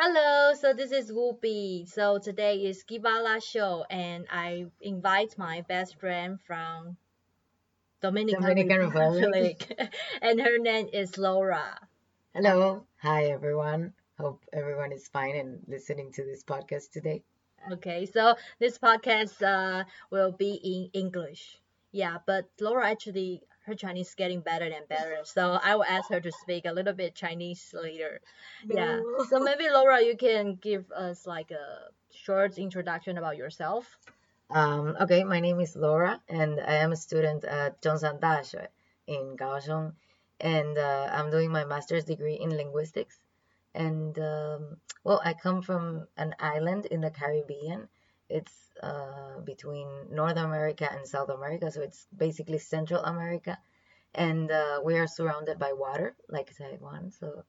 Hello, so this is Ubi. So today is Kivala show, and I invite my best friend from Dominican, Dominican Republic. Republic, and her name is Laura. Hello. Hi, everyone. Hope everyone is fine and listening to this podcast today. Okay, so this podcast uh, will be in English. Yeah, but Laura actually her Chinese is getting better and better, so I will ask her to speak a little bit Chinese later. Yeah. So maybe Laura, you can give us like a short introduction about yourself. Um, okay, my name is Laura, and I am a student at Zhongshan Daxue in Kaohsiung, and uh, I'm doing my master's degree in linguistics. And um, well, I come from an island in the Caribbean. It's uh, between North America and South America, so it's basically Central America. And uh, we are surrounded by water, like Taiwan. So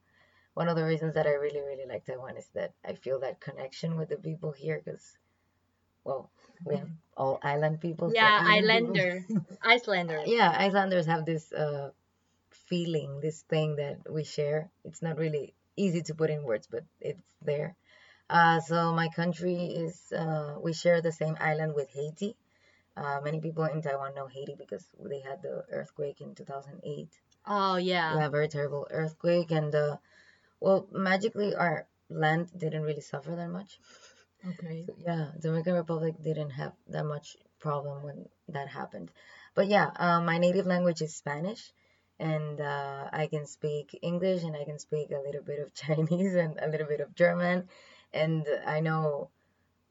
one of the reasons that I really, really like Taiwan is that I feel that connection with the people here, because well, we have all island people. so Yeah, island people- Islander, Icelander. yeah, Icelanders have this uh, feeling, this thing that we share. It's not really easy to put in words, but it's there. Uh, so my country is, uh, we share the same island with Haiti. Uh, many people in Taiwan know Haiti because they had the earthquake in 2008. Oh yeah. Yeah, very terrible earthquake. And, uh, well, magically, our land didn't really suffer that much. Okay. So, yeah, Dominican Republic didn't have that much problem when that happened. But yeah, uh, my native language is Spanish, and uh, I can speak English and I can speak a little bit of Chinese and a little bit of German, and I know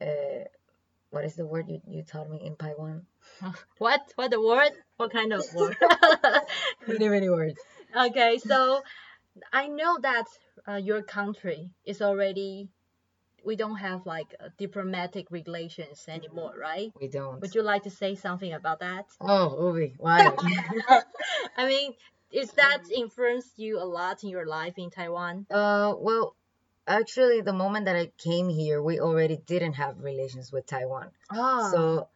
uh, what is the word you, you taught me in Taiwan? What? What the word? What kind of word? Many many words. okay, so I know that uh, your country is already we don't have like uh, diplomatic relations anymore, right? We don't. Would you like to say something about that? Oh, Ubi, why? I mean, is that influenced you a lot in your life in Taiwan? Uh, well, actually, the moment that I came here, we already didn't have relations with Taiwan. Oh, So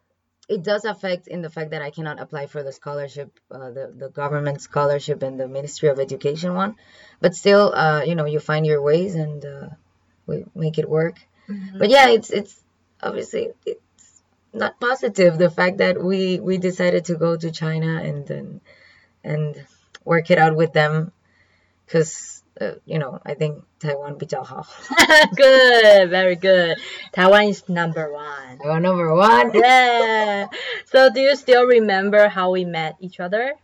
it does affect in the fact that I cannot apply for the scholarship, uh, the the government scholarship and the Ministry of Education one. But still, uh, you know, you find your ways and uh, we make it work. But yeah, it's it's obviously it's not positive the fact that we we decided to go to China and then and work it out with them because uh, you know I think Taiwan 比较好. good, very good. Taiwan is number one. Taiwan number one. Yeah. So, do you still remember how we met each other?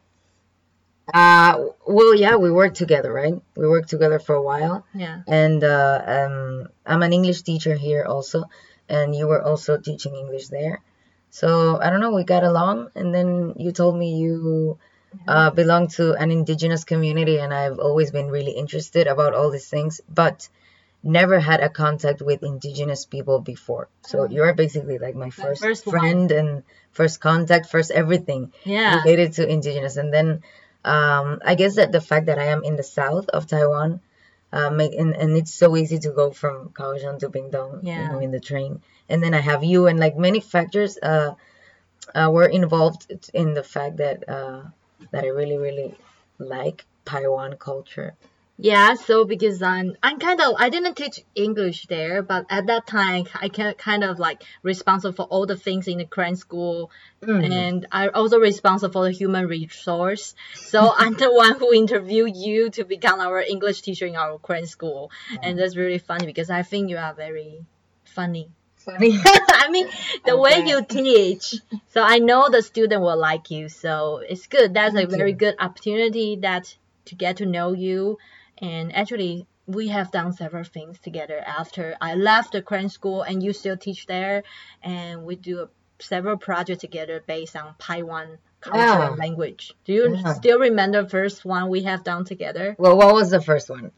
Uh, well, yeah, we worked together, right? We worked together for a while, Yeah. and uh, um, I'm an English teacher here also, and you were also teaching English there. So I don't know, we got along, and then you told me you uh, belong to an indigenous community, and I've always been really interested about all these things, but never had a contact with indigenous people before. So you're basically like my first, first one. friend and first contact, first everything Yeah. related to indigenous and then um, i guess that the fact that i am in the south of taiwan uh, make, and, and it's so easy to go from kaohsiung to pingdong you know, in the train and then i have you and like many factors uh, uh, were involved in the fact that uh, that i really really like taiwan culture. Yeah, so because I'm I'm kind of I didn't teach English there, but at that time I can kind of like responsible for all the things in the cram school, mm. and I also responsible for the human resource. So I'm the one who interviewed you to become our English teacher in our cram school, and mm. that's really funny because I think you are very funny. Funny I mean, the way you teach. So I know the student will like you. So it's good. That's a very you. good opportunity that to get to know you. And actually, we have done several things together after I left the cram school and you still teach there. And we do a, several projects together based on Taiwan culture Yeah. language. Do you Yeah. still remember the first one we have done together? well what was the first one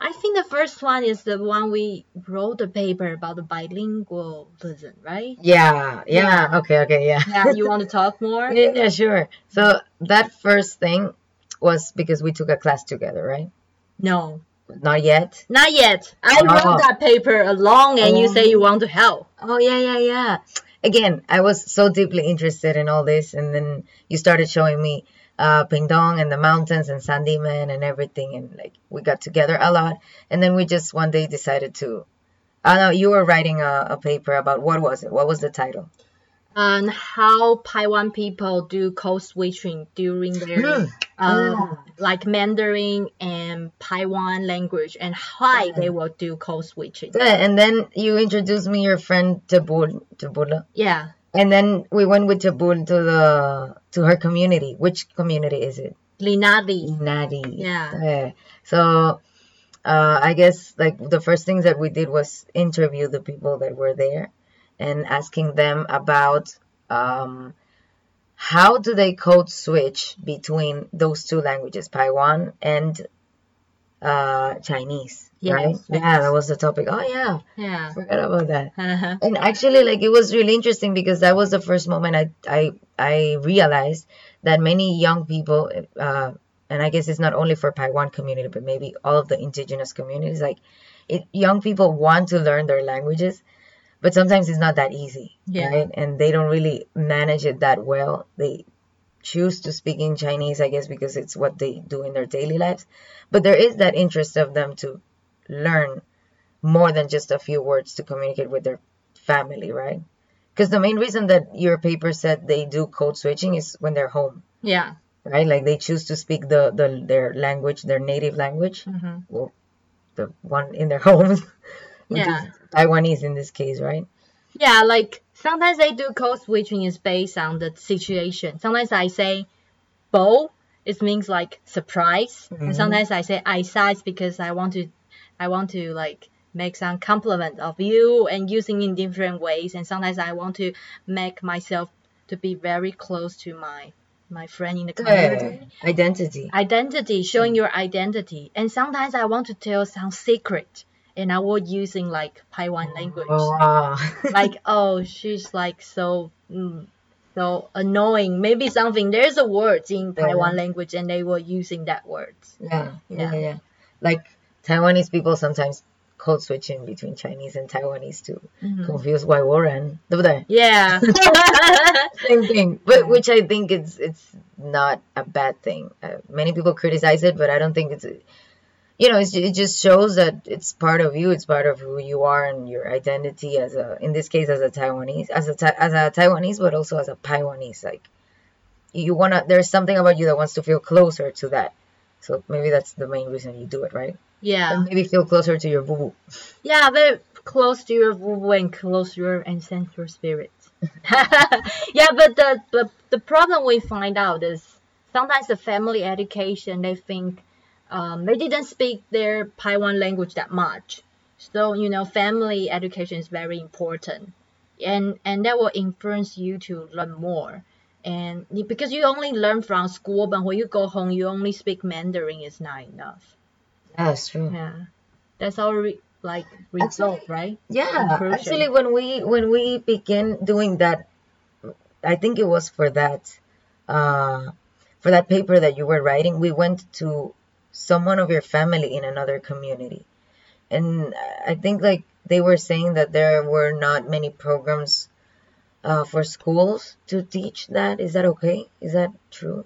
I think the first one is the one we wrote the paper about the bilingualism, right? yeah yeah okay okay yeah Yeah, you want to talk more? yeah, yeah sure so that first thing was because we took a class together right No, not yet not yet. I Oh. wrote that paper along and you say you oh. want to help. Oh yeah, yeah, yeah. Again, I was so deeply interested in all this, and then you started showing me uh, Pingdong and the mountains and Sandimen and everything. And like we got together a lot. And then we just one day decided to. I know you were writing a, a paper about what was it? What was the title? on how Taiwan people do code switching during their um, like Mandarin and Taiwan language and how they will do code switching. Yeah, and then you introduced me your friend Tabul, Tabula. Yeah, And then we went with Tabul to the to her community. Which community is it? Linadi. Nadi. Yeah. Yeah. So uh, I guess like the first things that we did was interview the people that were there and asking them about um, how do they code switch between those two languages, Paiwan and uh, Chinese. Yes, right? yes. Yeah, that was the topic. Oh yeah, Yeah. forgot about that. Uh-huh. And actually, like it was really interesting because that was the first moment I I I realized that many young people, uh, and I guess it's not only for Paiwan community, but maybe all of the indigenous communities, like it, young people want to learn their languages, but sometimes it's not that easy, Yeah. right? And they don't really manage it that well. They choose to speak in Chinese, I guess, because it's what they do in their daily lives. But there is that interest of them to learn more than just a few words to communicate with their family, right? Because the main reason that your paper said they do code switching is when they're home, Yeah. right? Like they choose to speak the, the their language, their native language, Mhm. well, the one in their homes, which Yeah. is Taiwanese in this case, right? Yeah, like sometimes I do code switching is based on the situation. Sometimes I say bo, it means like surprise. Mhm. And sometimes I say I size because I want to I want to like make some compliment of you and using in different ways. And sometimes I want to make myself to be very close to my my friend in the community. Identity. Identity, showing your identity. And sometimes I want to tell some secret and I was using like Taiwan language. Oh, wow. like oh, she's like so mm, so annoying. Maybe something. There's a word in Taiwan yeah. language, and they were using that word. Yeah, yeah, yeah. yeah. Like Taiwanese people sometimes code switching between Chinese and Taiwanese to mm-hmm. confuse why Warren, Yeah. Same thing. But which I think it's it's not a bad thing. Uh, many people criticize it, but I don't think it's you know it's, it just shows that it's part of you it's part of who you are and your identity as a in this case as a taiwanese as a as a taiwanese but also as a taiwanese like you want to there's something about you that wants to feel closer to that. So maybe that's the main reason you do it right? Yeah. And maybe feel closer to your boo yeah very close to your woo and close to your ancestral spirit. Yeah but the, the the problem we find out is sometimes the family education they think um, they didn't speak their Taiwan language that much. So you know family education is very important. And and that will influence you to learn more. And because you only learn from school but when you go home you only speak mandarin is not enough. That's true. Yeah. That's our re- like result right? Yeah, Conclusion. actually, when we when we began doing that, I think it was for that, uh, for that paper that you were writing. We went to someone of your family in another community, and I think like they were saying that there were not many programs uh, for schools to teach that. Is that okay? Is that true?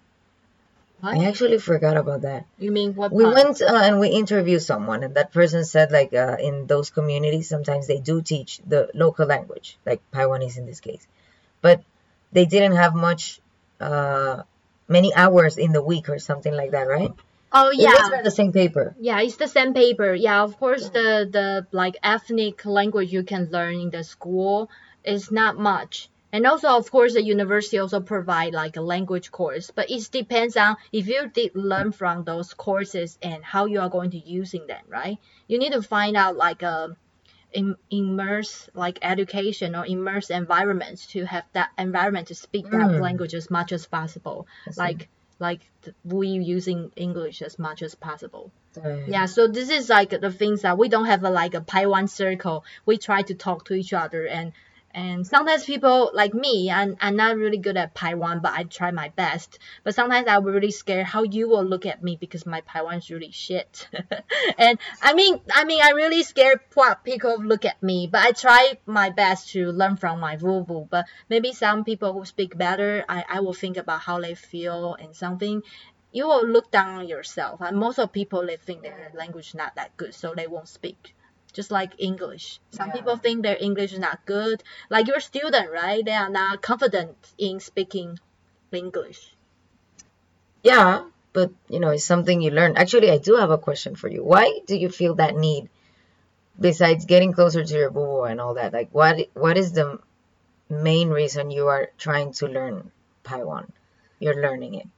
What? I actually forgot about that. you mean what We part? went uh, and we interviewed someone, and that person said like uh, in those communities sometimes they do teach the local language, like Taiwanese in this case, but they didn't have much, uh, many hours in the week or something like that, right? Oh yeah for the same paper. Yeah, it's the same paper. Yeah, of course the the like ethnic language you can learn in the school is not much. And also of course the university also provide like a language course, but it depends on if you did learn from those courses and how you are going to using them, right? You need to find out like a im- immerse like education or immerse environments to have that environment to speak that Mm. language as much as possible. Like like th- we using English as much as possible. Yeah, so this is like the things that we don't have a, like a Paiwan circle. We try to talk to each other and And sometimes people like me, I'm, I'm not really good at Paiwan, but I try my best. But sometimes I'm really scared how you will look at me because my Paiwan is really shit. and I mean, I mean, I really scared what people look at me, but I try my best to learn from my Vuvu. But maybe some people who speak better, I, I will think about how they feel and something. You will look down on yourself. And most of people, they think their language not that good, so they won't speak just like English. Some Yeah. people think their English is not good. Like your student, right? They are not confident in speaking English. Yeah, but you know, it's something you learn. Actually, I do have a question for you. Why do you feel that need, besides getting closer to your boo and all that? Like, what what is the main reason you are trying to learn Paiwan? You're learning it.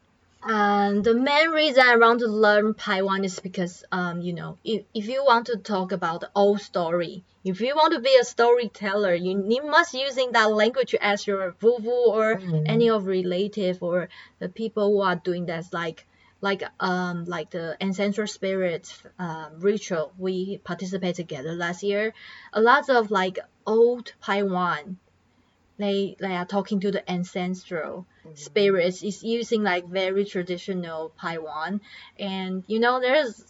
And the main reason I want to learn Paiwan is because, um, you know, if, if you want to talk about the old story, if you want to be a storyteller, you, you must using that language as your vuvu or Mhm. any of relative or the people who are doing that, like like um like the ancestral spirit um, ritual we participate together last year. A lot of like old Paiwan, they they are talking to the ancestral spirits is using like very traditional Paiwan. And you know, there's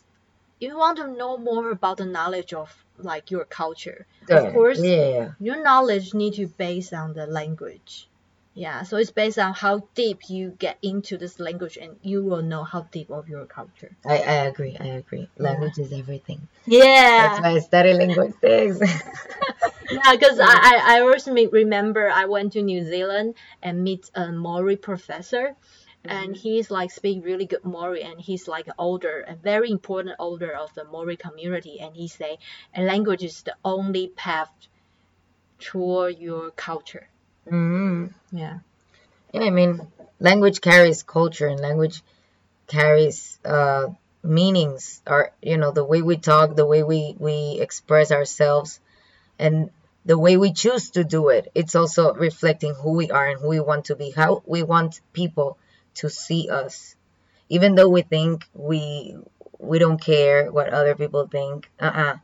you want to know more about the knowledge of like your culture. Good. Of course, Yeah. your knowledge need to base on the language. Yeah, so it's based on how deep you get into this language, and you will know how deep of your culture. I, I agree. I agree. Language is everything. Yeah that's why I study linguistics. yeah, because I, I I always me- remember I went to New Zealand and meet a Maori professor, and mm-hmm. he's like speak really good Maori, and he's like older, a very important older of the Maori community, and he say, a language is the only path toward your culture. Hmm Yeah. Yeah, I mean, language carries culture and language carries uh, meanings or, you know, the way we talk, the way we, we express ourselves, and the way we choose to do it. It's also reflecting who we are and who we want to be, how we want people to see us. Even though we think we we don't care what other people think, uh-uh.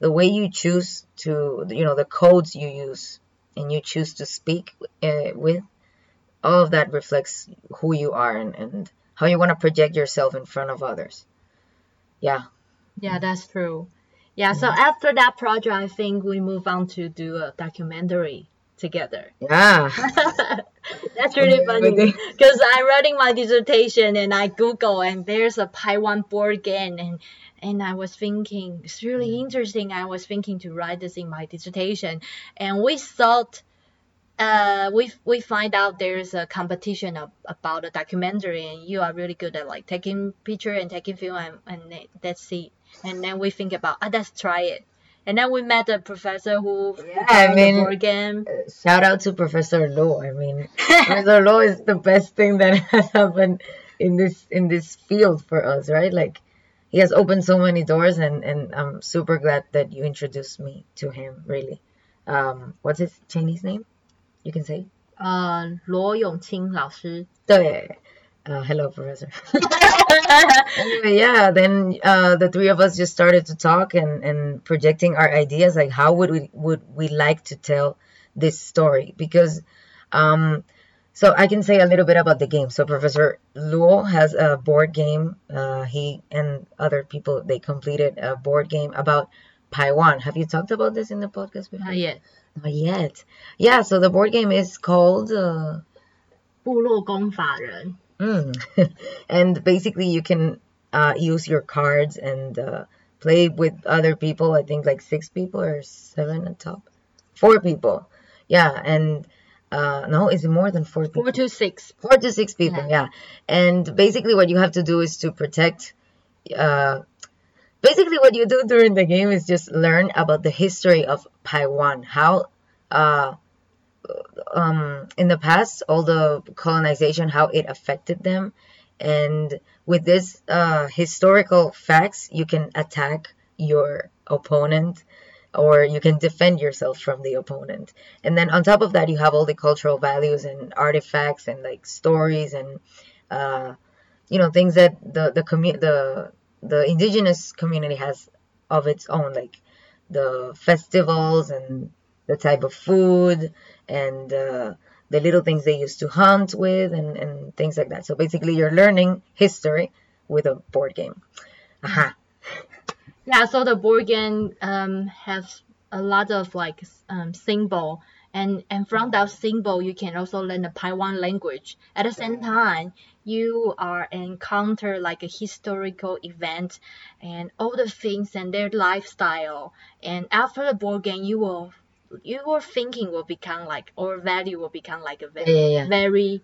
The way you choose to, you know, the codes you use and you choose to speak uh, with all of that reflects who you are and, and how you want to project yourself in front of others. Yeah. Yeah, that's true. Yeah, so after that project, I think we move on to do a documentary together. Yeah. That's really funny because I'm writing my dissertation and I Google and there's a Paiwan board game and and I was thinking it's really interesting. I was thinking to write this in my dissertation and we thought uh, we we find out there's a competition of, about a documentary and you are really good at like taking picture and taking film and, and let's see and then we think about ah let's try it and then we met a professor who Yeah, who I found mean- the board game Shout out to Professor Lo. I mean, Professor Lo is the best thing that has happened in this in this field for us, right? Like, he has opened so many doors, and and I'm super glad that you introduced me to him. Really. Um, what's his Chinese name? You can say. 呃罗永清老师 uh, hello, professor. anyway, yeah, then uh, the three of us just started to talk and, and projecting our ideas, like how would we would we like to tell this story? Because, um, so I can say a little bit about the game. So Professor Luo has a board game. Uh, he and other people they completed a board game about Paiwan. Have you talked about this in the podcast before? Not yet. Not yet. Yeah. So the board game is called. Uh, 部落公法人 Mm. and basically, you can uh, use your cards and uh, play with other people. I think like six people or seven at top. Four people. Yeah. And uh, no, is it more than four people? four to six Four to six people. Yeah. And basically, what you have to do is to protect. Uh, basically, what you do during the game is just learn about the history of Taiwan. How. Uh, um, in the past, all the colonization, how it affected them. And with this uh, historical facts, you can attack your opponent or you can defend yourself from the opponent. And then on top of that, you have all the cultural values and artifacts and like stories and, uh, you know, things that the, the, commu- the, the indigenous community has of its own, like the festivals and the type of food and uh, the little things they used to hunt with and, and things like that. So basically, you're learning history with a board game. Aha. Yeah, so the board game um, has a lot of like um, symbol and and from that symbol you can also learn the Paiwan language. At the same time, you are encounter like a historical event and all the things and their lifestyle. And after the board game, you will your thinking will become like or value will become like a very Yeah, yeah, very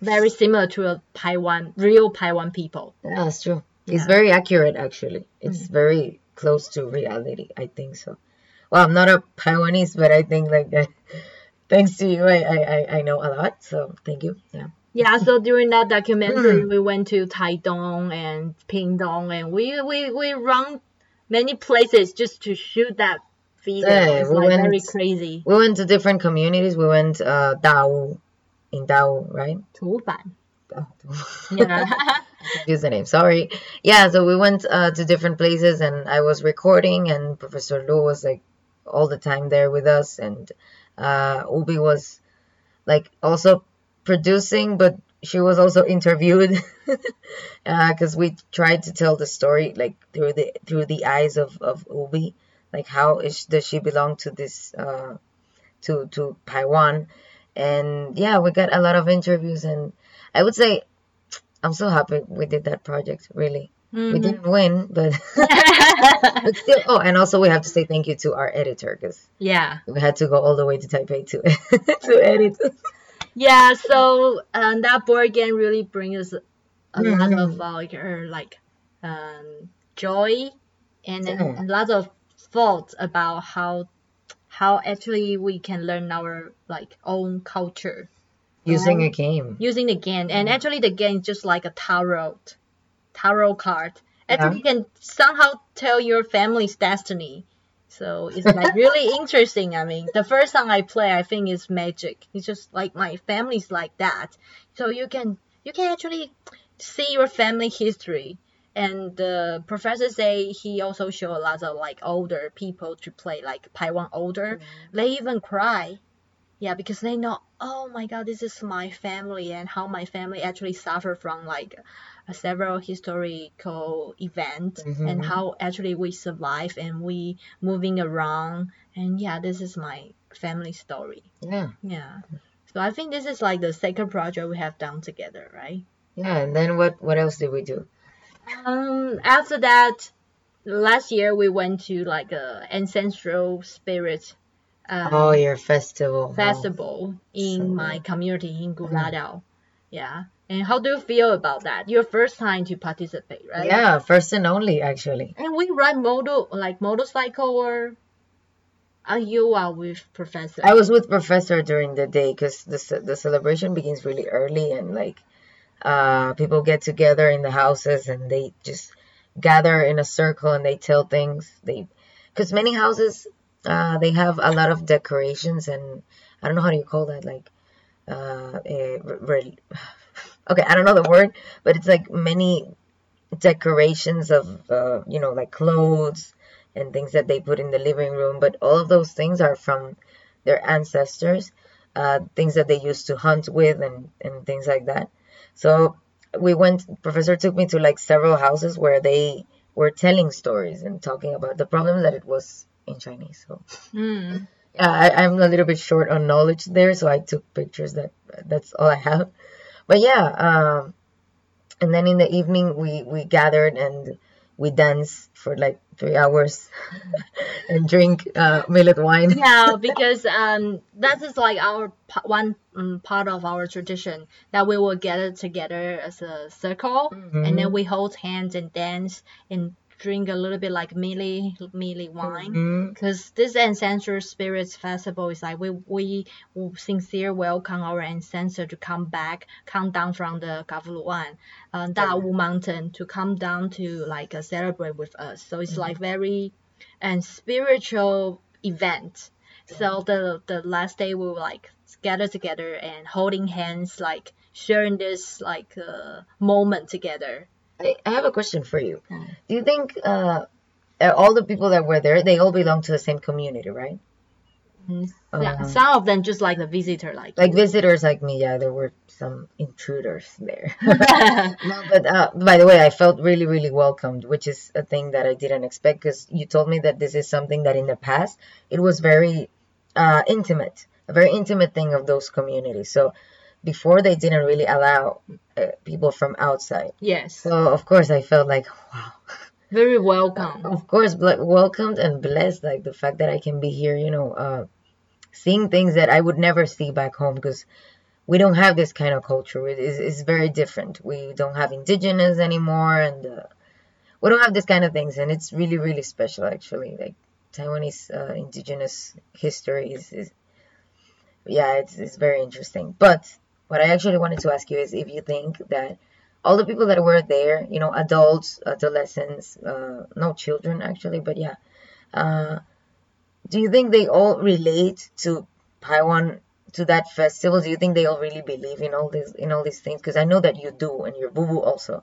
very similar to a Paiwan real Paiwan people. Yeah, that's true. It's very accurate, actually. It's very close to reality. I think so. Well, I'm not a Taiwanese, but I think like uh, thanks to you, I, I I I know a lot. So thank you. Yeah. Yeah, so during that documentary, we went to Taidong and Pingdong, and we we we run many places just to shoot that Yeah, we like went- very crazy. We went to different communities. We went uh Dao in Dao, right? 图版. Dao. Yeah. Use the name. Sorry. Yeah, so we went uh, to different places, and I was recording, and Professor Lu was like all the time there with us, and uh, Ubi was like also producing, but she was also interviewed because we tried to tell the story like through the through the eyes of of Ubi, like how is does she belong to this uh, to to Taiwan, and yeah, we got a lot of interviews, and I would say I'm so happy we did that project. Really, we Mhm. didn't win, but, but still. Oh, and also we have to say thank you to our editor because yeah. we had to go all the way to Taipei to to edit. Yeah, so um, that board game really brings us a lot Mhm. of uh, like, like um, joy and Yeah. a lot of thoughts about how how actually we can learn our like own culture Using a Um, game. using the game. And actually, the game is just like a tarot tarot card. Actually, you can somehow tell your family's destiny. So it's like really interesting. I mean, the first time I play, I think is magic. It's just like my family's like that. So you can you can actually see your family history. And the professor say he also show a lot of like older people to play like Taiwan older. They even cry. Yeah, because they know, oh my God, this is my family and how my family actually suffer from like several historical events Mhm. and how actually we survive and we moving around and yeah, this is my family story. Yeah, Yeah. So I think this is like the second project we have done together, right? yeah. And then what? What else did we do? Um, after that, last year we went to like a ancestral spirit um, Oh, your festival. festival in so my community in Guladao. Yeah. And how do you feel about that? Your first time to participate, right? Yeah, first and only actually. And we ride motor like motorcycle or are you are with professor? I was with Professor during the day because the the celebration begins really early and like uh people get together in the houses and they just gather in a circle and they tell things. They because many houses uh they have a lot of decorations and I don't know how do you call that like uh eh, re- re- okay I don't know the word but it's like many decorations of uh you know like clothes and things that they put in the living room but all of those things are from their ancestors uh things that they used to hunt with and and things like that so we went professor took me to like several houses where they were telling stories and talking about the problem that it was in chinese so Mm. yeah, I, I'm a little bit short on knowledge there, so I took pictures. That that's all I have. But yeah, um, and then in the evening we we gathered and we dance for like three hours and drink uh, millet wine. yeah, because um, that is like our one um, part of our tradition that we will gather together as a circle, and then we hold hands and dance and drink a little bit like mealy mealy wine. Because this ancestral spirits festival is like we we sincere welcome our ancestor to come back, come down from the Kavuluan, uh, Dawu mountain to come down to like uh, celebrate with us. So it's like very and spiritual event. So the the last day we will like gather together and holding hands, like sharing this like uh, moment together. I, I have a question for you. Do you think uh, uh, all the people that were there, they all belong to the same community, right? Mm, yeah, Uh, some of them just like the visitor, like like visitors like me, yeah, there were some intruders there. no, but uh, by the way, I felt really, really welcomed, which is a thing that I didn't expect because you told me that this is something that in the past it was very uh, intimate, a very intimate thing of those communities. So before they didn't really allow uh, people from outside. yes, So of course I felt like wow. very welcome. Of course, ble- welcomed and blessed, like the fact that I can be here, you know, uh, seeing things that I would never see back home because we don't have this kind of culture. It is it's very different. We don't have indigenous anymore, and uh, we don't have this kind of things, and it's really, really special actually. Like Taiwanese uh, indigenous history is, is yeah, it's, it's very interesting. But what I actually wanted to ask you is if you think that all the people that were there, you know, adults, adolescents, uh, no children actually, but yeah, uh, do you think they all relate to Taiwan to that festival? Do you think they all really believe in all these in all these things? Because I know that you do, and your vuvu also.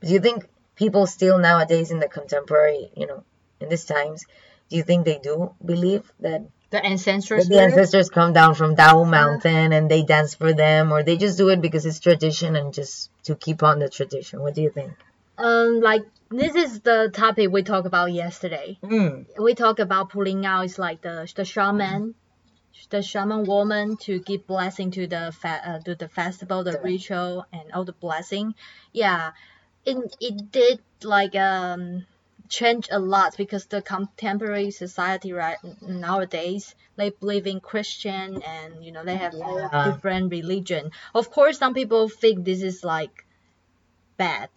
But do you think people still nowadays in the contemporary, you know, in these times, do you think they do believe that The ancestors. the ancestors come down from Dawu Mountain and they dance for them, or they just do it because it's tradition and just to keep on the tradition? What do you think? Um, like this is the topic we talked about yesterday. Mm. We talk about pulling out is like the the shaman, the shaman woman to give blessing to the fa- uh, to the festival, the ritual, and all the blessing. Yeah, it it did like um change a lot because the contemporary society right nowadays they believe in Christian and you know they have Yeah. different religion. Of course, some people think this is like bad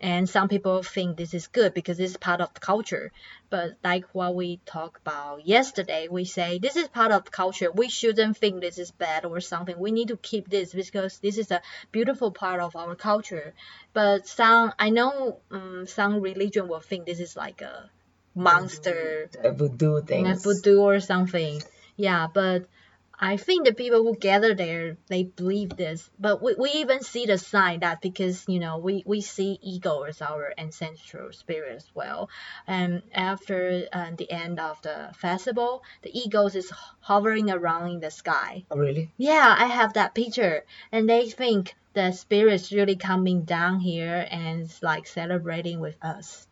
and some people think this is good because it's part of the culture. But like what we talked about yesterday we say this is part of the culture. We shouldn't think this is bad or something. We need to keep this because this is a beautiful part of our culture. But some i know um, some religion will think this is like a monster. Voodoo and things. voodoo or something. Yeah, but I think the people who gather there they believe this. But we, we even see the sign that because you know we, we see eagle as our ancestral spirit as well. And after uh, the end of the festival, the eagles is hovering around in the sky. Oh, really? Yeah, I have that picture, and they think the spirit's really coming down here and like celebrating with us.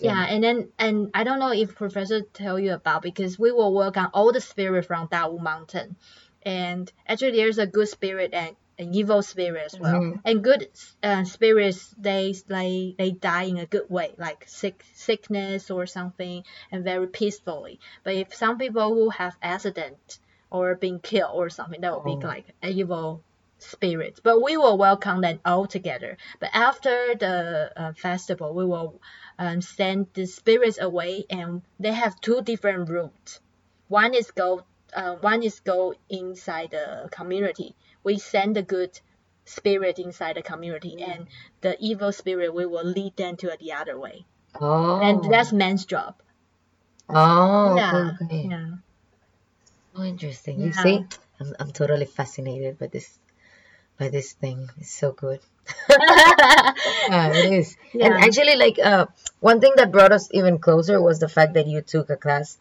Yeah, and then and I don't know if professor tell you about because we will work on all the spirit from Dawu Mountain, and actually there's a good spirit and an evil spirit as well. Mhm. And good uh, spirits they they they die in a good way, like sick sickness or something, and very peacefully. But if some people who have accident or being killed or something, that would be Oh. like evil spirits. But we will welcome them all together. But after the uh, festival, we will um, send the spirits away, and they have two different routes. One is go, uh, one is go inside the community. We send the good spirit inside the community, and the evil spirit we will lead them to the other way. Oh. And that's man's job. Oh. yeah, Okay, yeah. Oh, interesting. You see, I'm, I'm totally fascinated by this, by this thing. It's so good. Yeah, it is. Yeah. And actually, like, uh, one thing that brought us even closer was the fact that you took a class,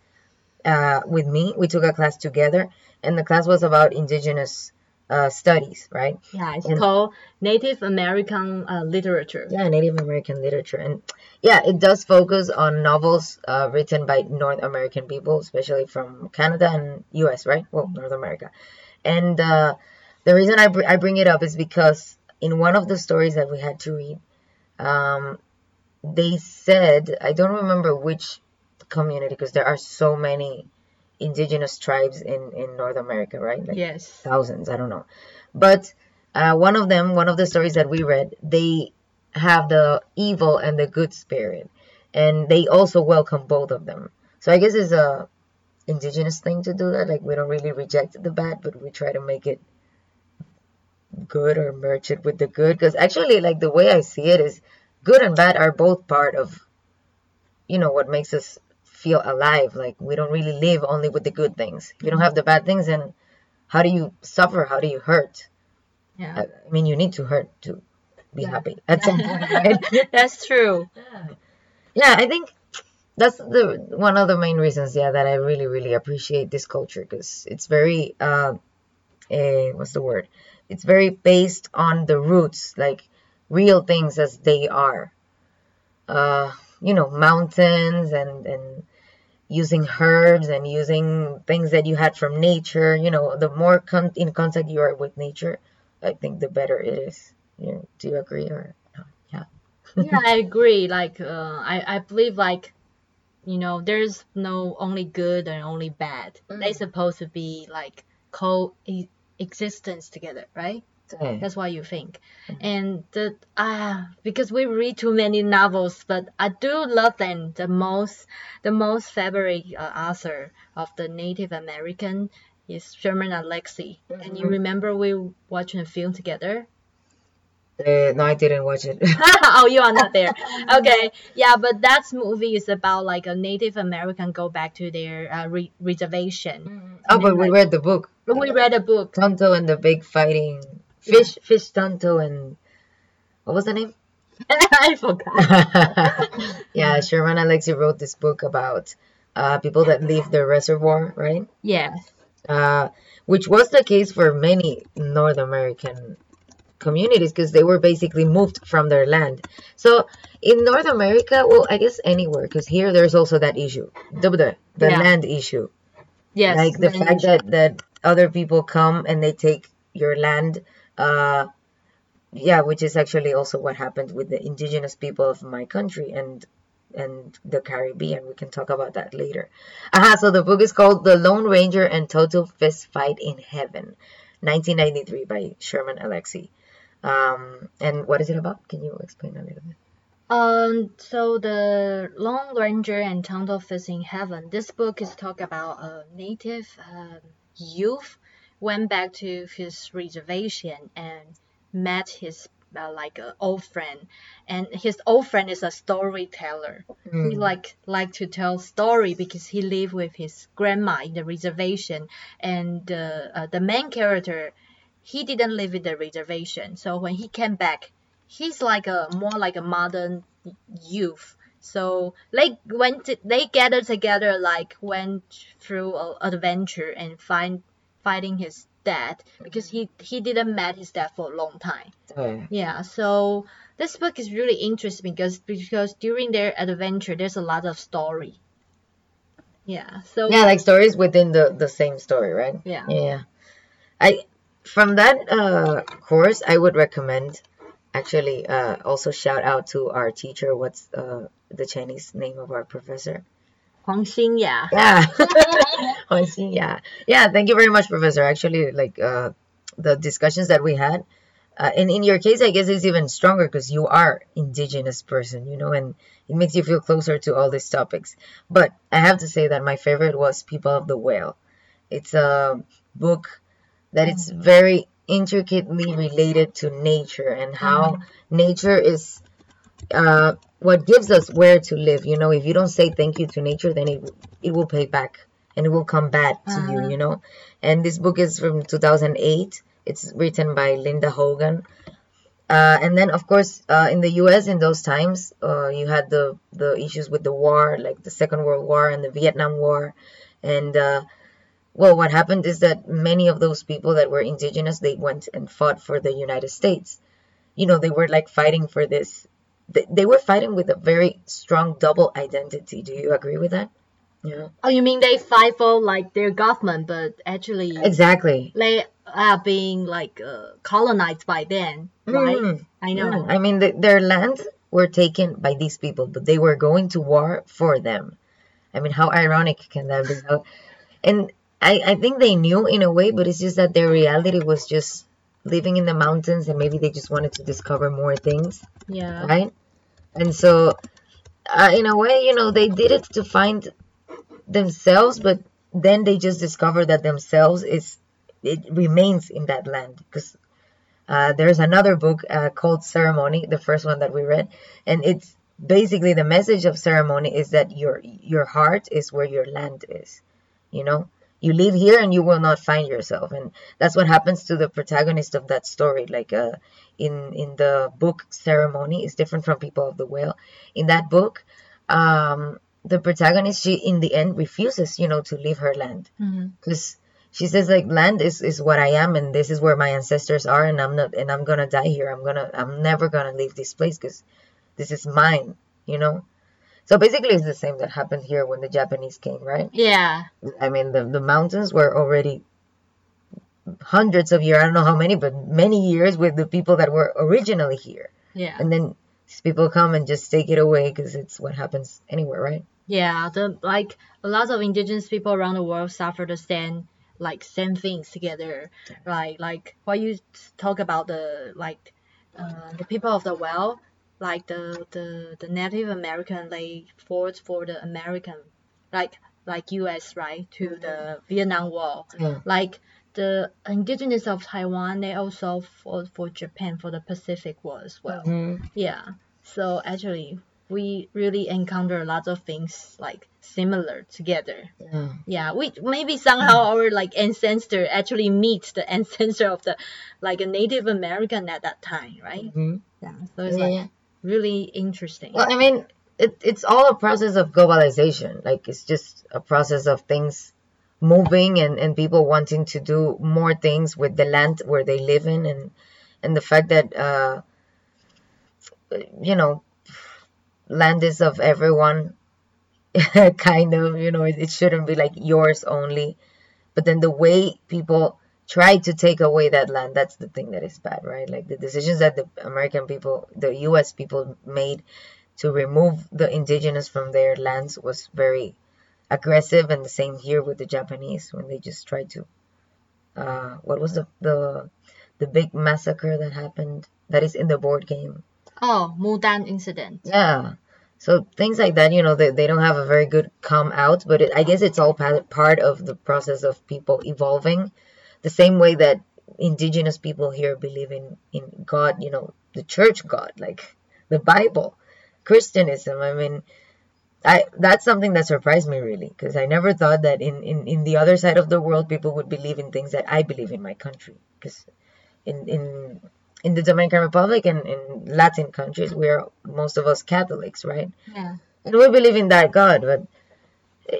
uh, with me. We took a class together, and the class was about indigenous, uh, studies, right? yeah, it's And- called Native American uh, literature. Yeah, Native American literature, and yeah, it does focus on novels uh, written by North American people, especially from Canada and U.S. Right? Well, North America. And uh, the reason I, br- I bring it up is because in one of the stories that we had to read, um, they said I don't remember which community because there are so many indigenous tribes in in North America, right? Like Yes. thousands, I don't know. But uh, one of them, one of the stories that we read, they have the evil and the good spirit, and they also welcome both of them. So I guess it's a indigenous thing to do that. Like we don't really reject the bad, but we try to make it good or merge it with the good. Because actually, like the way I see it is, good and bad are both part of, you know, what makes us feel alive. Like we don't really live only with the good things. You don't have the bad things, and how do you suffer? How do you hurt? Yeah. I mean, you need to hurt to be Yeah. happy at some point, right? That's true. yeah, I think that's the one of the main reasons, yeah, that I really, really appreciate this culture because it's very, uh, eh, what's the word? It's very based on the roots, like real things as they are. Uh, you know, mountains and and using herbs and using things that you had from nature. You know, the more con- in contact you are with nature, I think the better it is. You know, do you agree or no? Yeah. yeah, I agree. Like, uh, I I believe like, you know, there's no only good and only bad. They supposed to be like co-existence together, right? Yeah. That's what you think. And the ah because we read too many novels, but I do love them the most. The most favorite uh, author of the Native American is Sherman Alexie. And you remember we watching a film together? Uh, no, I didn't watch it. oh, you are not there. Okay, yeah, but that movie is about like a Native American go back to their uh, re- reservation. oh, but we read the book. We read a book. Tonto and the big fighting fish, fish Tonto and what was the name? I forgot. yeah, Sherman Alexie wrote this book about uh, people that leave the reservoir, right? Yes. Uh, which was the case for many North American communities because they were basically moved from their land. So in North America, well, I guess anywhere, because here there's also that issue, the the, the Yeah. land issue, Yes. like the fact you- that that other people come and they take your land. Uh, yeah, which is actually also what happened with the indigenous people of my country and and the Caribbean. We can talk about that later. Aha, so the book is called The Lone Ranger and Tonto Fist Fight in Heaven, 1993 by Sherman Alexie. Um, and what is it about? Can you explain a little bit? Um, so the Lone Ranger and Tonto Fist in Heaven. This book is talk about a native um, youth went back to his reservation and met his uh, like a old friend, and his old friend is a storyteller. He like like to tell story because he lived with his grandma in the reservation, and uh, uh, the main character he didn't live in the reservation. So when he came back, he's like a more like a modern youth. So they went to, they gathered together like went through a adventure and find finding his dad because he he didn't met his dad for a long time. Oh, Yeah, so this book is really interesting because because during their adventure there's a lot of story. Yeah, so yeah, like stories within the the same story, right? Yeah. Yeah. I from that uh course, I would recommend actually uh also shout out to our teacher. What's uh the Chinese name of our professor? Huang Xingya. Yeah. See. Yeah. Yeah. Thank you very much, Professor. Actually, like uh, the discussions that we had, uh, and in your case, I guess it's even stronger because you are indigenous person, you know, and it makes you feel closer to all these topics. But I have to say that my favorite was People of the Whale. It's a book that it's very intricately related to nature and how nature is uh, what gives us where to live. You know, if you don't say thank you to nature, then it it will pay back and it will come back to you. You know, and this book is from 2008. It's written by Linda Hogan. Uh, and then, of course, uh, in the U.S. in those times, uh, you had the the issues with the war, like the Second World War and the Vietnam War, and uh, well, what happened is that many of those people that were indigenous, they went and fought for the United States. You know, they were like fighting for this. They, were fighting with a very strong double identity. Do you agree with that? Yeah. Oh, you mean they fight for like their government, but actually Exactly. they are being like uh, colonized by them, right? Mm. I know. Mm. I mean, the, their lands were taken by these people, but they were going to war for them. I mean, how ironic can that be? And I, I think they knew in a way, but it's just that their reality was just living in the mountains and maybe they just wanted to discover more things, Yeah. right? And so, uh, in a way, you know, they did it to find themselves, but then they just discover that themselves is it remains in that land because uh, there's another book uh, called Ceremony, the first one that we read, and it's basically the message of ceremony is that your your heart is where your land is. You know, you live here and you will not find yourself, and that's what happens to the protagonist of that story. Like uh, in in the book Ceremony is different from People of the Whale. In that book, um, the protagonist she in the end refuses you know to leave her land. Because she says like land is is what i am and this is where my ancestors are and i'm not and i'm gonna die here. I'm gonna i'm never gonna leave this place because this is mine you know so basically it's the same that happened here when the japanese came right Yeah. i mean the, the mountains were already hundreds of years i don't know how many but many years with the people that were originally here Yeah. and then these people come and just take it away because it's what happens anywhere right Yeah, the like a lot of indigenous people around the world suffer the same like same things together. Like like what you talk about the like uh, the people of the well, like the the the Native American they fought for the American like like U.S. right to the Vietnam War. Yeah. Like the indigenous of Taiwan, they also fought for Japan for the Pacific War as well. Mhm. Yeah. So actually, we really encounter a lot of things like similar together. yeah Yeah, we maybe somehow our like ancestor actually meets the ancestor of the like a Native American at that time, right? Mhm. Yeah. So it's Yeah, like yeah. Really interesting. Well, I mean, it, it's all a process of globalization. Like, it's just a process of things moving and, and people wanting to do more things with the land where they live in. And, and the fact that, uh, you know, land is of everyone, kind of, you know, it, it shouldn't be like yours only. But then the way people try to take away that land, that's the thing that is bad, right? Like the decisions that the American people, the US people made to remove the indigenous from their lands was very aggressive and the same here with the Japanese when they just tried to uh what was the the the big massacre that happened that is in the board game. oh, Mudan incident. Yeah. So things like that, you know, they, they don't have a very good come out, but it, I guess it's all pa- part of the process of people evolving. The same way that indigenous people here believe in, in God, you know, the church God, like the Bible, Christianism. I mean, I that's something that surprised me really, because I never thought that in, in, in the other side of the world people would believe in things that I believe in my country. Because in, in in the Dominican Republic and in Latin countries, we're most of us Catholics, right? Yeah. And we believe in that God, but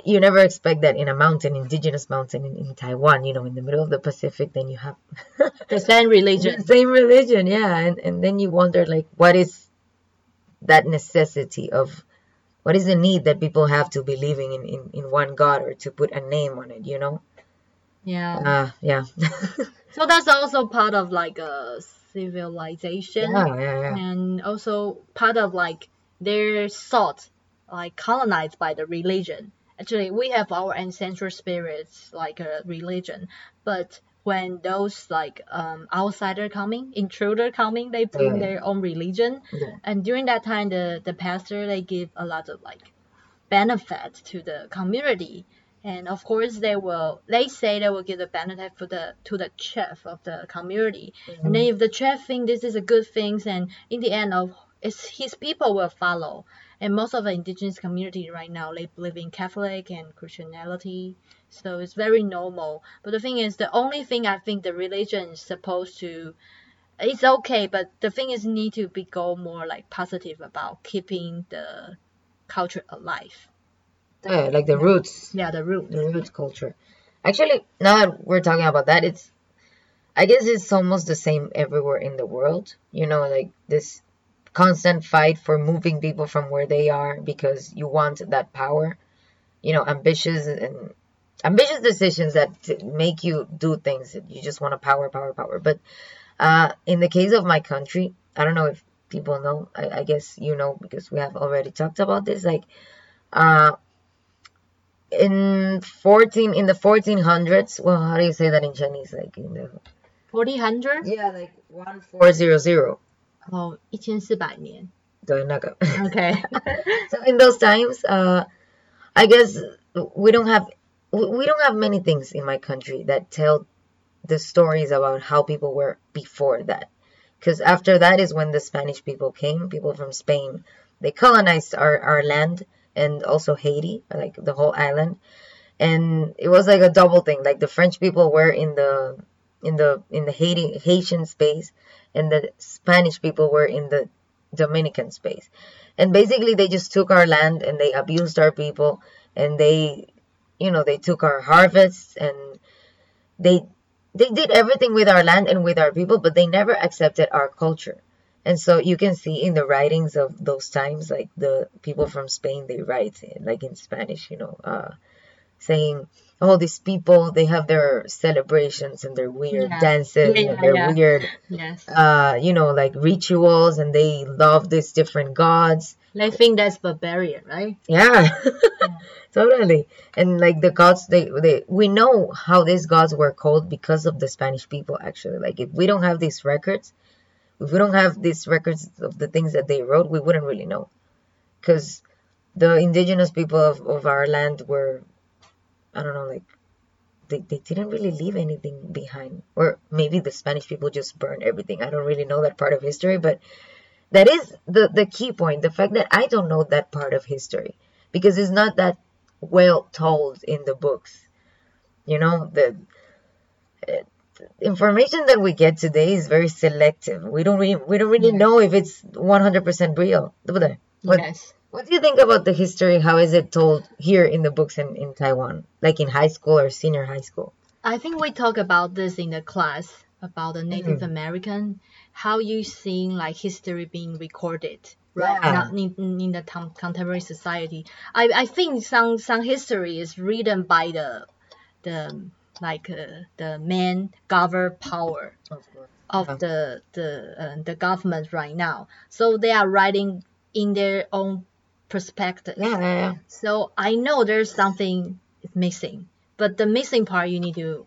you never expect that in a mountain, indigenous mountain in, in Taiwan, you know, in the middle of the Pacific, then you have The same religion. the same religion, yeah. And, and then you wonder, like, what is that necessity of, what is the need that people have to believing in, in, in one God or to put a name on it, you know? Yeah. Uh, yeah. So that's also part of like a civilization. yeah, yeah, yeah. and also part of like their thought like colonized by the religion actually we have our ancestral spirits like a religion but when those like um outsider coming intruder coming they bring Yeah. their own religion. Yeah. and during that time the the pastor they give a lot of like benefit to the community. And of course they will they say they will give the benefit for the to the chef of the community. And then if the chef think this is a good thing and in the end of it's his people will follow and most of the indigenous community right now they believe in catholic and christianity so it's very normal but the thing is the only thing i think the religion is supposed to it's okay but the thing is need to be go more like positive about keeping the culture alive Yeah, like the roots. yeah the root the roots culture. Actually, now that we're talking about that, it's I guess it's almost the same everywhere in the world. You know, like this constant fight for moving people from where they are because you want that power. You know, ambitious and ambitious decisions that make you do things that you just want to power, power, power. But uh, in the case of my country, I don't know if people know. I, I guess you know because we have already talked about this. Like, uh, in 14 in the 1400s well how do you say that in chinese like in the 1400 yeah like 1400 哦一千四百年 the naga okay so in those times uh i guess we don't have we we don't have many things in my country that tell the stories about how people were before that because after that is when the spanish people came people from spain they colonized our, our land and also haiti like the whole island and it was like a double thing like the french people were in the in the in the haiti haitian space and the spanish people were in the dominican space. And basically they just took our land and they abused our people and they you know they took our harvests and they they did everything with our land and with our people but they never accepted our culture. And so you can see in the writings of those times like the people from spain they write like in spanish you know uh, saying oh these people they have their celebrations and their weird Yeah. dances Yeah, and their yeah. weird Yes. uh you know like rituals and they love these different gods i think that's barbarian, right? yeah totally and like the gods they they we know how these gods were called because of the spanish people actually like if we don't have these records if we don't have these records of the things that they wrote we wouldn't really know because the indigenous people of, of our land were i don't know like they, they didn't really leave anything behind. Or maybe the spanish people just burned everything. I don't really know that part of history but that is the the key point the fact that i don't know that part of history. Because it's not that well told in the books. You know the uh, information that we get today is very selective. We don't really we don't really Yeah. know if it's 100% real. Yes. What do you think about the history how is it told here in the books in, in taiwan like in high school or senior high school I think we talk about this in the class about the Native American, how you seeing like history being recorded, right? Yeah. Not in, in the contemporary society. I, I think some some history is written by the the like uh, the main govern power of Uh-huh. the the uh, the government right now. So they are writing in their own perspective. yeah yeah, yeah. So I know there's something is missing, but the missing part you need to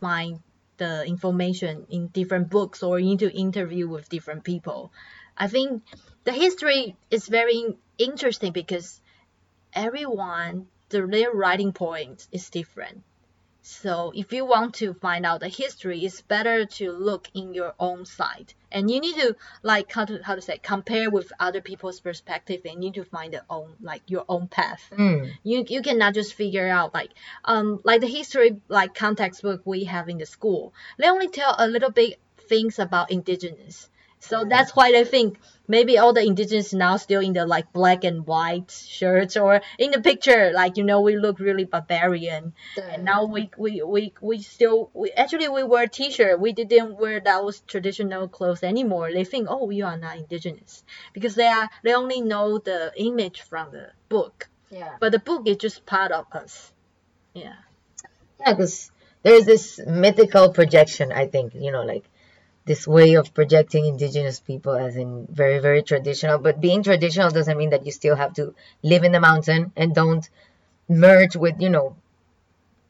find the information in different books or you need to interview with different people. I think the history is very interesting because everyone the, their writing point is different. So if you want to find out the history, it's better to look in your own side, and you need to like how to how to say compare with other people's perspective, and you need to find the own like your own path. Mm. You you cannot just figure out like um like the history like context book we have in the school. They only tell a little bit things about indigenous. So that's why they think maybe all the indigenous now still in the like black and white shirts or in the picture. Like you know we look really barbarian. And now we we we, we still we actually we wear t-shirt. We didn't wear those traditional clothes anymore. They think oh you are not indigenous. Because they are they only know the image from the book. Yeah. But the book is just part of us. Yeah. Yeah, because there's this mythical projection, I think, you know, like this way of projecting indigenous people as in very, very traditional. But being traditional doesn't mean that you still have to live in the mountain and don't merge with, you know,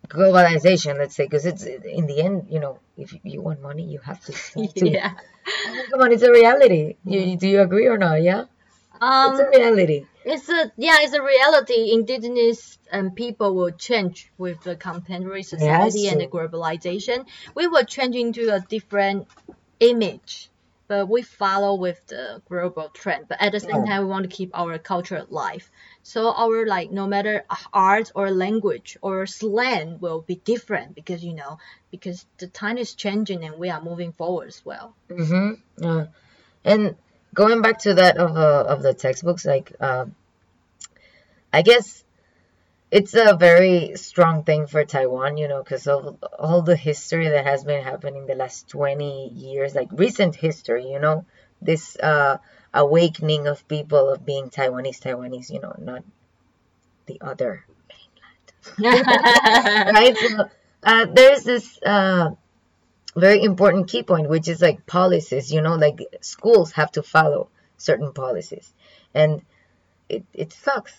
globalization, let's say, because it's in the end, you know, if you want money, you have to. have to- yeah I mean, come on, it's a reality. You, do you agree or not? Yeah, um it's a reality. It's a yeah, it's a reality. Indigenous um, people will change with the contemporary society and the globalization. We will change into a different image, but we follow with the global trend. But at the same time, we want to keep our culture alive. So our like no matter art or language or slang will be different because you know because the time is changing and we are moving forward as well. Mm-hmm. Yeah. And going back to that of uh, of the textbooks, like uh, I guess it's a very strong thing for Taiwan, you know, because of all the history that has been happening the last twenty years, like recent history, you know, this uh, awakening of people of being Taiwanese, Taiwanese, you know, not the other mainland. right? So, uh, there's this uh, very important key point, which is like policies. You know, like schools have to follow certain policies, and it it sucks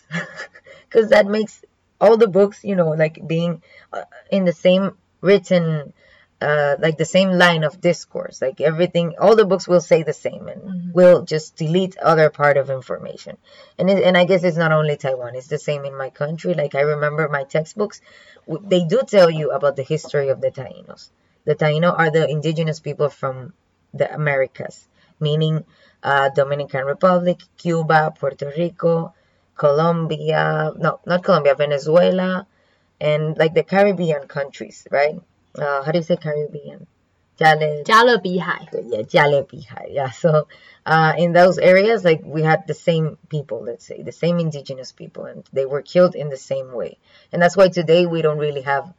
because that makes all the books, you know, like being uh, in the same written. Uh, like the same line of discourse like everything all the books will say the same and will just delete other part of information. And it, and I guess it's not only Taiwan it's the same in my country. Like I remember my textbooks they do tell you about the history of the Tainos. The Taino are the indigenous people from the Americas meaning uh, Dominican Republic Cuba Puerto Rico Colombia, no, not Colombia, Venezuela, and like the Caribbean countries, right? Uh, how do you say Caribbean? Jale, Yeah, Yeah. So uh, in those areas, like we had the same people, let's say, the same indigenous people, and they were killed in the same way. And that's why today we don't really have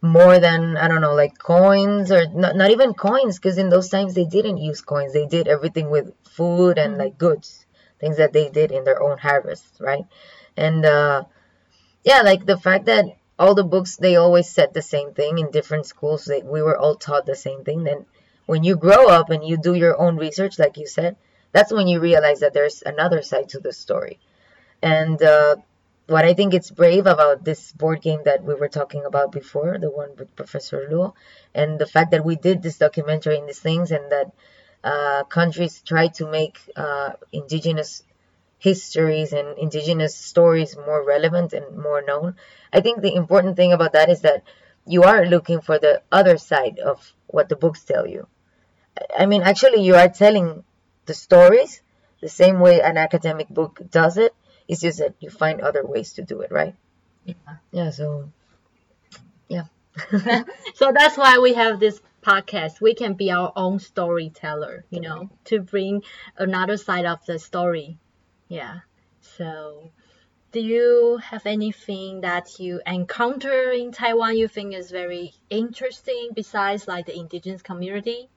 more than I don't know, like coins or not, not even coins, because in those times they didn't use coins. They did everything with food and mm-hmm. like goods things that they did in their own harvests, right? And uh, yeah, like the fact that all the books they always said the same thing in different schools. They, we were all taught the same thing. Then when you grow up and you do your own research, like you said, that's when you realize that there's another side to the story. And uh, what I think it's brave about this board game that we were talking about before, the one with Professor Luo, and the fact that we did this documentary in these things, and that uh, countries try to make uh, indigenous histories and indigenous stories more relevant and more known. I think the important thing about that is that you are looking for the other side of what the books tell you. I mean, actually, you are telling the stories the same way an academic book does it. It's just that you find other ways to do it, right? Yeah. Yeah. So, yeah. so that's why we have this podcast. We can be our own storyteller, you know, to bring another side of the story. Yeah. So, do you have anything that you encounter in Taiwan you think is very interesting besides like the indigenous community?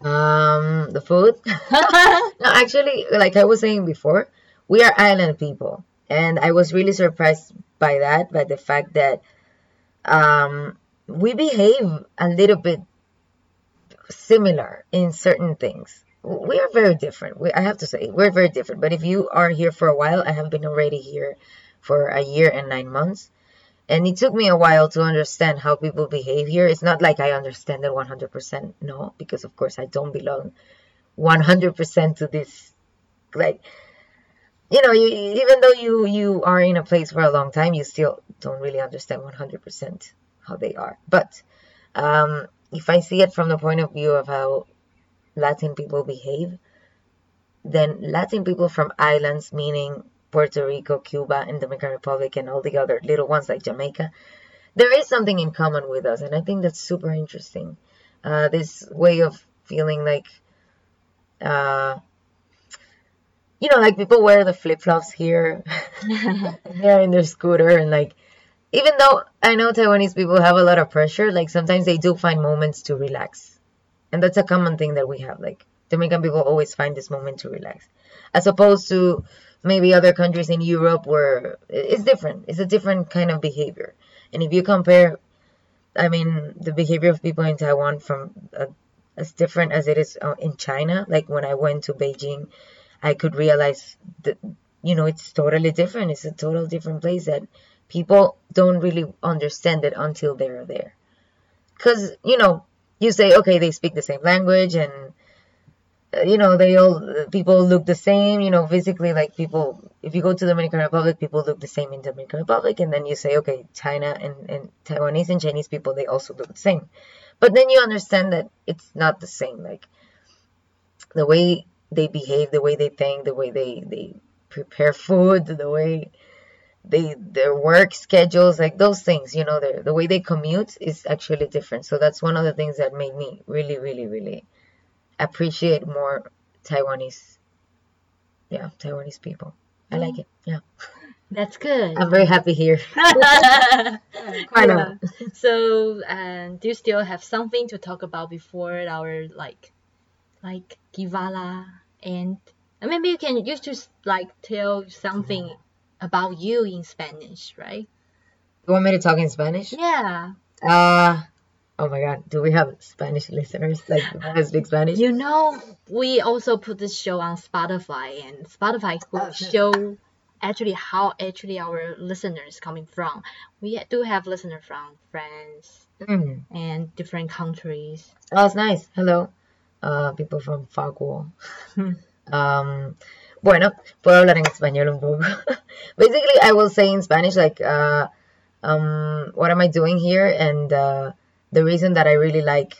Um, the food. no, actually, like I was saying before, we are island people, and I was really surprised by that, by the fact that um, we behave a little bit similar in certain things. We are very different. We, I have to say, we're very different. But if you are here for a while, I have been already here for a year and nine months. And it took me a while to understand how people behave here. It's not like I understand it 100%, no, because of course I don't belong 100% to this. Like, you know, you, even though you you are in a place for a long time, you still don't really understand 100% how they are. But um, if I see it from the point of view of how Latin people behave, then Latin people from islands, meaning Puerto Rico, Cuba, and Dominican Republic, and all the other little ones like Jamaica, there is something in common with us, and I think that's super interesting. Uh, this way of feeling like, uh, you know, like people wear the flip flops here, they're in their scooter, and like, even though I know Taiwanese people have a lot of pressure, like sometimes they do find moments to relax, and that's a common thing that we have. Like Dominican people always find this moment to relax, as opposed to maybe other countries in Europe where it's different. It's a different kind of behavior. And if you compare, I mean, the behavior of people in Taiwan from uh, as different as it is uh, in China, like when I went to Beijing, I could realize that, you know, it's totally different. It's a total different place that people don't really understand it until they're there. Because, you know, you say, okay, they speak the same language and uh, you know they all people look the same you know physically like people if you go to the dominican republic people look the same in dominican republic and then you say okay china and, and taiwanese and chinese people they also look the same but then you understand that it's not the same like the way they behave the way they think the way they they prepare food the way they their work schedules like those things you know the the way they commute is actually different so that's one of the things that made me really really really appreciate more Taiwanese, yeah, Taiwanese people. I like it. Yeah, That's good. I'm very happy here. Know. So, um, do you still have something to talk about before our like, like Kivala and and maybe you can you just like tell something about you in Spanish, right? You want me to talk in Spanish? Yeah. Uh, oh my God, do we have Spanish listeners like that speak Spanish? You know, we also put this show on Spotify, and Spotify will Oh, show actually how actually our listeners coming from. We do have listeners from France Mm. and different countries. Oh, it's nice. Hello, uh, people from Faguo. um, bueno, puedo hablar en español un poco. Basically, I will say in Spanish like, uh, um, what am I doing here? And uh, the reason that I really like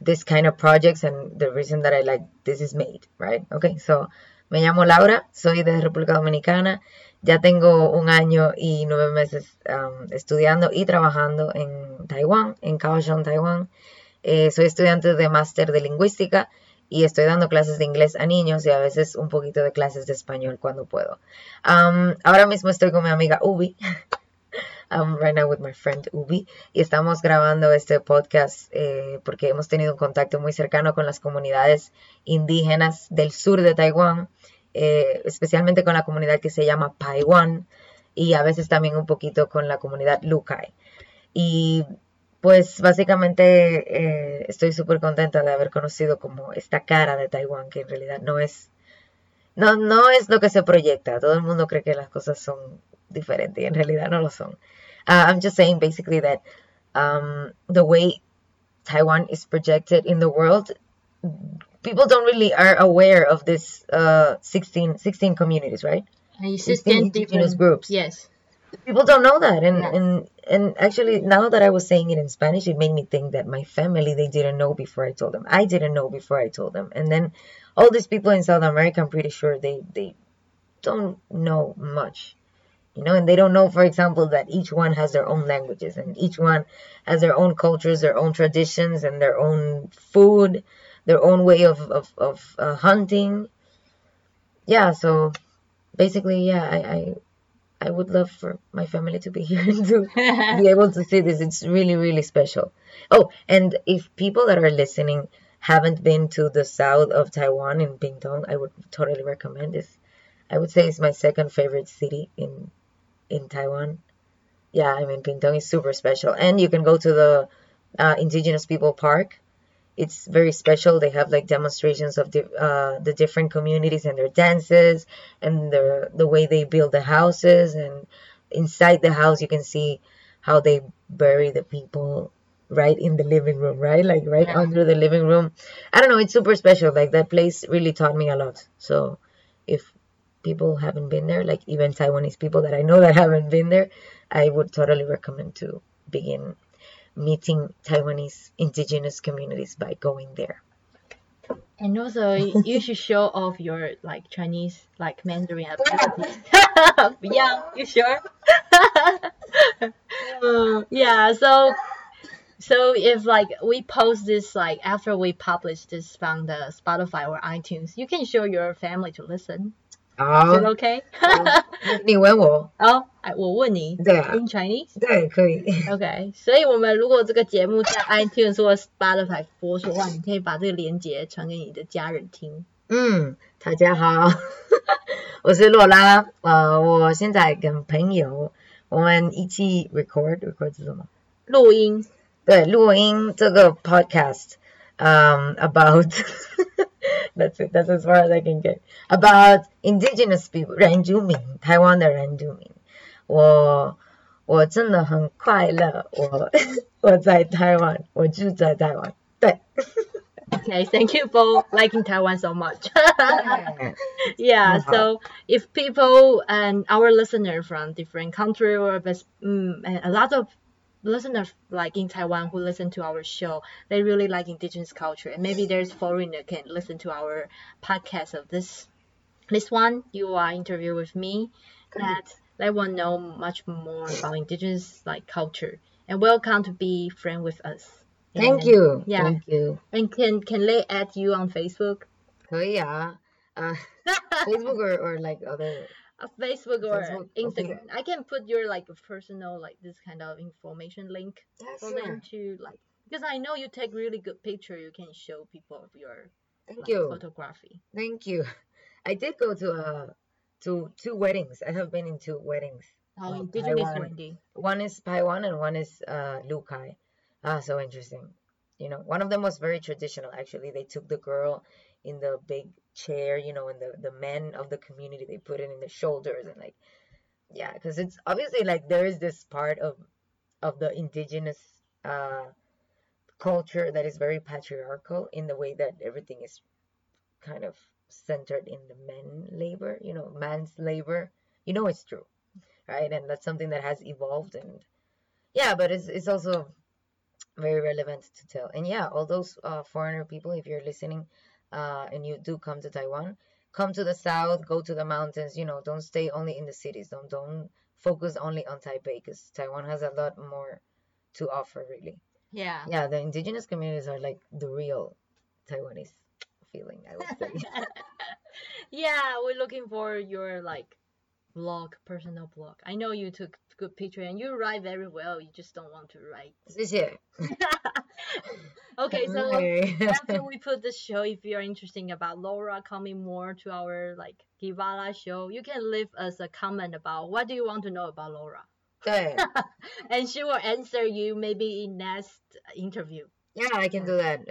this kind of projects and the reason that I like this is made, right? Okay, so me llamo Laura, soy de República Dominicana, ya tengo un año y nueve meses um, estudiando y trabajando en Taiwán, en Kaohsiung, Taiwán. Eh, soy estudiante de máster de lingüística y estoy dando clases de inglés a niños y a veces un poquito de clases de español cuando puedo. Um, ahora mismo estoy con mi amiga Ubi. I'm right now with my friend Ubi y estamos grabando este podcast eh, porque hemos tenido un contacto muy cercano con las comunidades indígenas del sur de Taiwán, eh, especialmente con la comunidad que se llama Paiwan y a veces también un poquito con la comunidad Lukai. Y pues básicamente eh, estoy súper contenta de haber conocido como esta cara de Taiwán, que en realidad no es, no, no es lo que se proyecta. Todo el mundo cree que las cosas son diferentes y en realidad no lo son. Uh, I'm just saying basically that um, the way Taiwan is projected in the world, people don't really are aware of this uh, 16, 16 communities, right? 16 indigenous groups. Yes people don't know that. And yeah. and and actually now that i was saying it in spanish it made me think that my family they didn't know before i told them. I didn't know before i told them. And then all these people in south america i'm pretty sure they they don't know much you know? And they don't know for example that each one has their own languages and each one has their own cultures their own traditions and their own food their own way of of, of uh, hunting. Yeah so basically yeah i i I would love for my family to be here and to be able to see this. It's really, really special. Oh, and if people that are listening haven't been to the south of Taiwan in Pingtung, I would totally recommend this. I would say it's my second favorite city in in Taiwan. Yeah, I mean Pingtung is super special, and you can go to the uh, Indigenous People Park it's very special. They have like demonstrations of the uh, the different communities and their dances and the the way they build the houses and inside the house you can see how they bury the people right in the living room, right? Like right yeah. under the living room. I don't know, it's super special. Like that place really taught me a lot. So if people haven't been there, like even Taiwanese people that I know that haven't been there, I would totally recommend to begin meeting Taiwanese indigenous communities by going there. And also, you should show off your like Chinese like Mandarin abilities. yeah, you sure? uh, yeah. So, so if like we post this like after we publish this from the Spotify or iTunes, you can show your family to listen. It OK？你问我哦，哎，我问你，对啊，In Chinese，对，可以。OK，所以我们如果这个节目在 iTunes 或 Spotify 播出的话，你可以把这个链接传给你的家人听。嗯，大家好，我是洛拉，呃，我现在跟朋友我们一起 record，record 是什么？录音。对，录音这个 podcast，嗯，about。That's it. That's as far as I can get. About indigenous people，原住民，台湾的原住民。我我真的很快乐。我我在台湾，我住在台湾。对。Okay, thank you for liking Taiwan so much. yeah, so if people and our listener from different country or um, a lot of listeners like in Taiwan who listen to our show, they really like indigenous culture. And maybe there's foreigner can listen to our podcast of this this one. You are interview with me that they want to know much more about indigenous like culture. And welcome to be friend with us. Thank and, you. Yeah. Thank you. And can can they add you on Facebook? 可以啊，呃、uh,，Facebook or or like other a Facebook or Facebook, Instagram. Okay. I can put your like personal like this kind of information link yeah, for sure. them to like because I know you take really good picture. You can show people of your thank like, you photography. Thank you. I did go to uh to two weddings. I have been in two weddings. Oh, indigenous wedding. One is Paiwan and one is uh Lukai. Ah, so interesting. You know, one of them was very traditional. Actually, they took the girl in the big chair, you know, and the the men of the community they put it in the shoulders and like yeah, because it's obviously like there is this part of of the indigenous uh culture that is very patriarchal in the way that everything is kind of centered in the men labor, you know, man's labor. You know it's true. Right? And that's something that has evolved and yeah, but it's it's also very relevant to tell. And yeah, all those uh, foreigner people, if you're listening, uh, and you do come to Taiwan, come to the south, go to the mountains. You know, don't stay only in the cities. Don't don't focus only on Taipei because Taiwan has a lot more to offer, really. Yeah. Yeah, the indigenous communities are like the real Taiwanese feeling, I would say. yeah, we're looking for your like blog, personal blog. I know you took good picture and you write very well. You just don't want to write. 谢谢。okay, so Hey. after we put the show, if you're interested about Laura coming more to our like Kivala show, you can leave us a comment about what do you want to know about Laura, 对 and she will answer you maybe in next interview. Yeah, I can do that.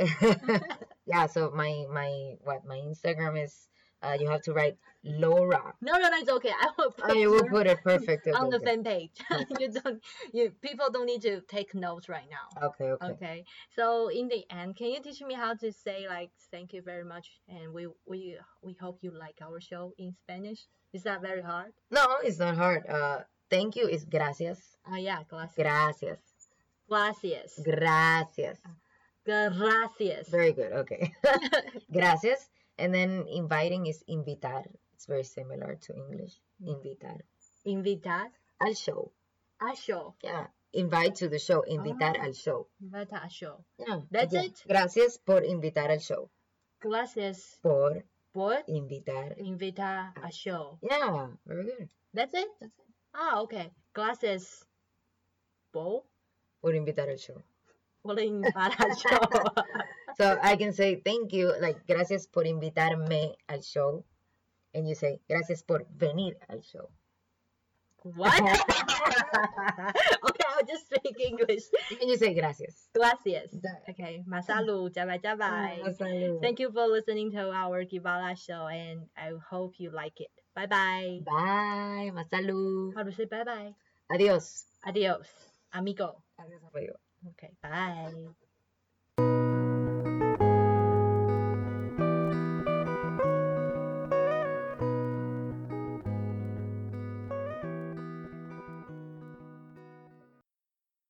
yeah, so my my what my Instagram is uh you have to write Laura. No, no, no, it's okay. I will put, I will put it perfect. on the fan page. you don't, you people don't need to take notes right now. Okay, okay. Okay. So in the end, can you teach me how to say like thank you very much and we we we hope you like our show in Spanish? Is that very hard? No, it's not hard. Uh thank you is gracias. Oh yeah, gracias. Gracias. Gracias. Gracias. Gracias. Very good. Okay. gracias. And then inviting is invitar. It's very similar to English. Invitar. Invitar Al show. Al show. Yeah. Invite to the show. Invitar Oh. al show. Invitar a show. Yeah. That's it? Gracias por invitar al show. Gracias Por por invitar. invitar al show. Yeah. Very good. That's it? That's it. Ah, okay. Gracias por Por invitar al show. por invitar a show. So I can say thank you, like gracias por invitarme al show. And you say gracias por venir al show. What? okay, I'll just speak English. And you say gracias. Gracias. Okay, masalu, jabai jabai. Ah, masalu. Thank you for listening to our Kivala show, and I hope you like it. Bye bye. Bye. Masalu. How to say bye bye? Adios. Adios, amigo. Adios, amigo. Okay, bye.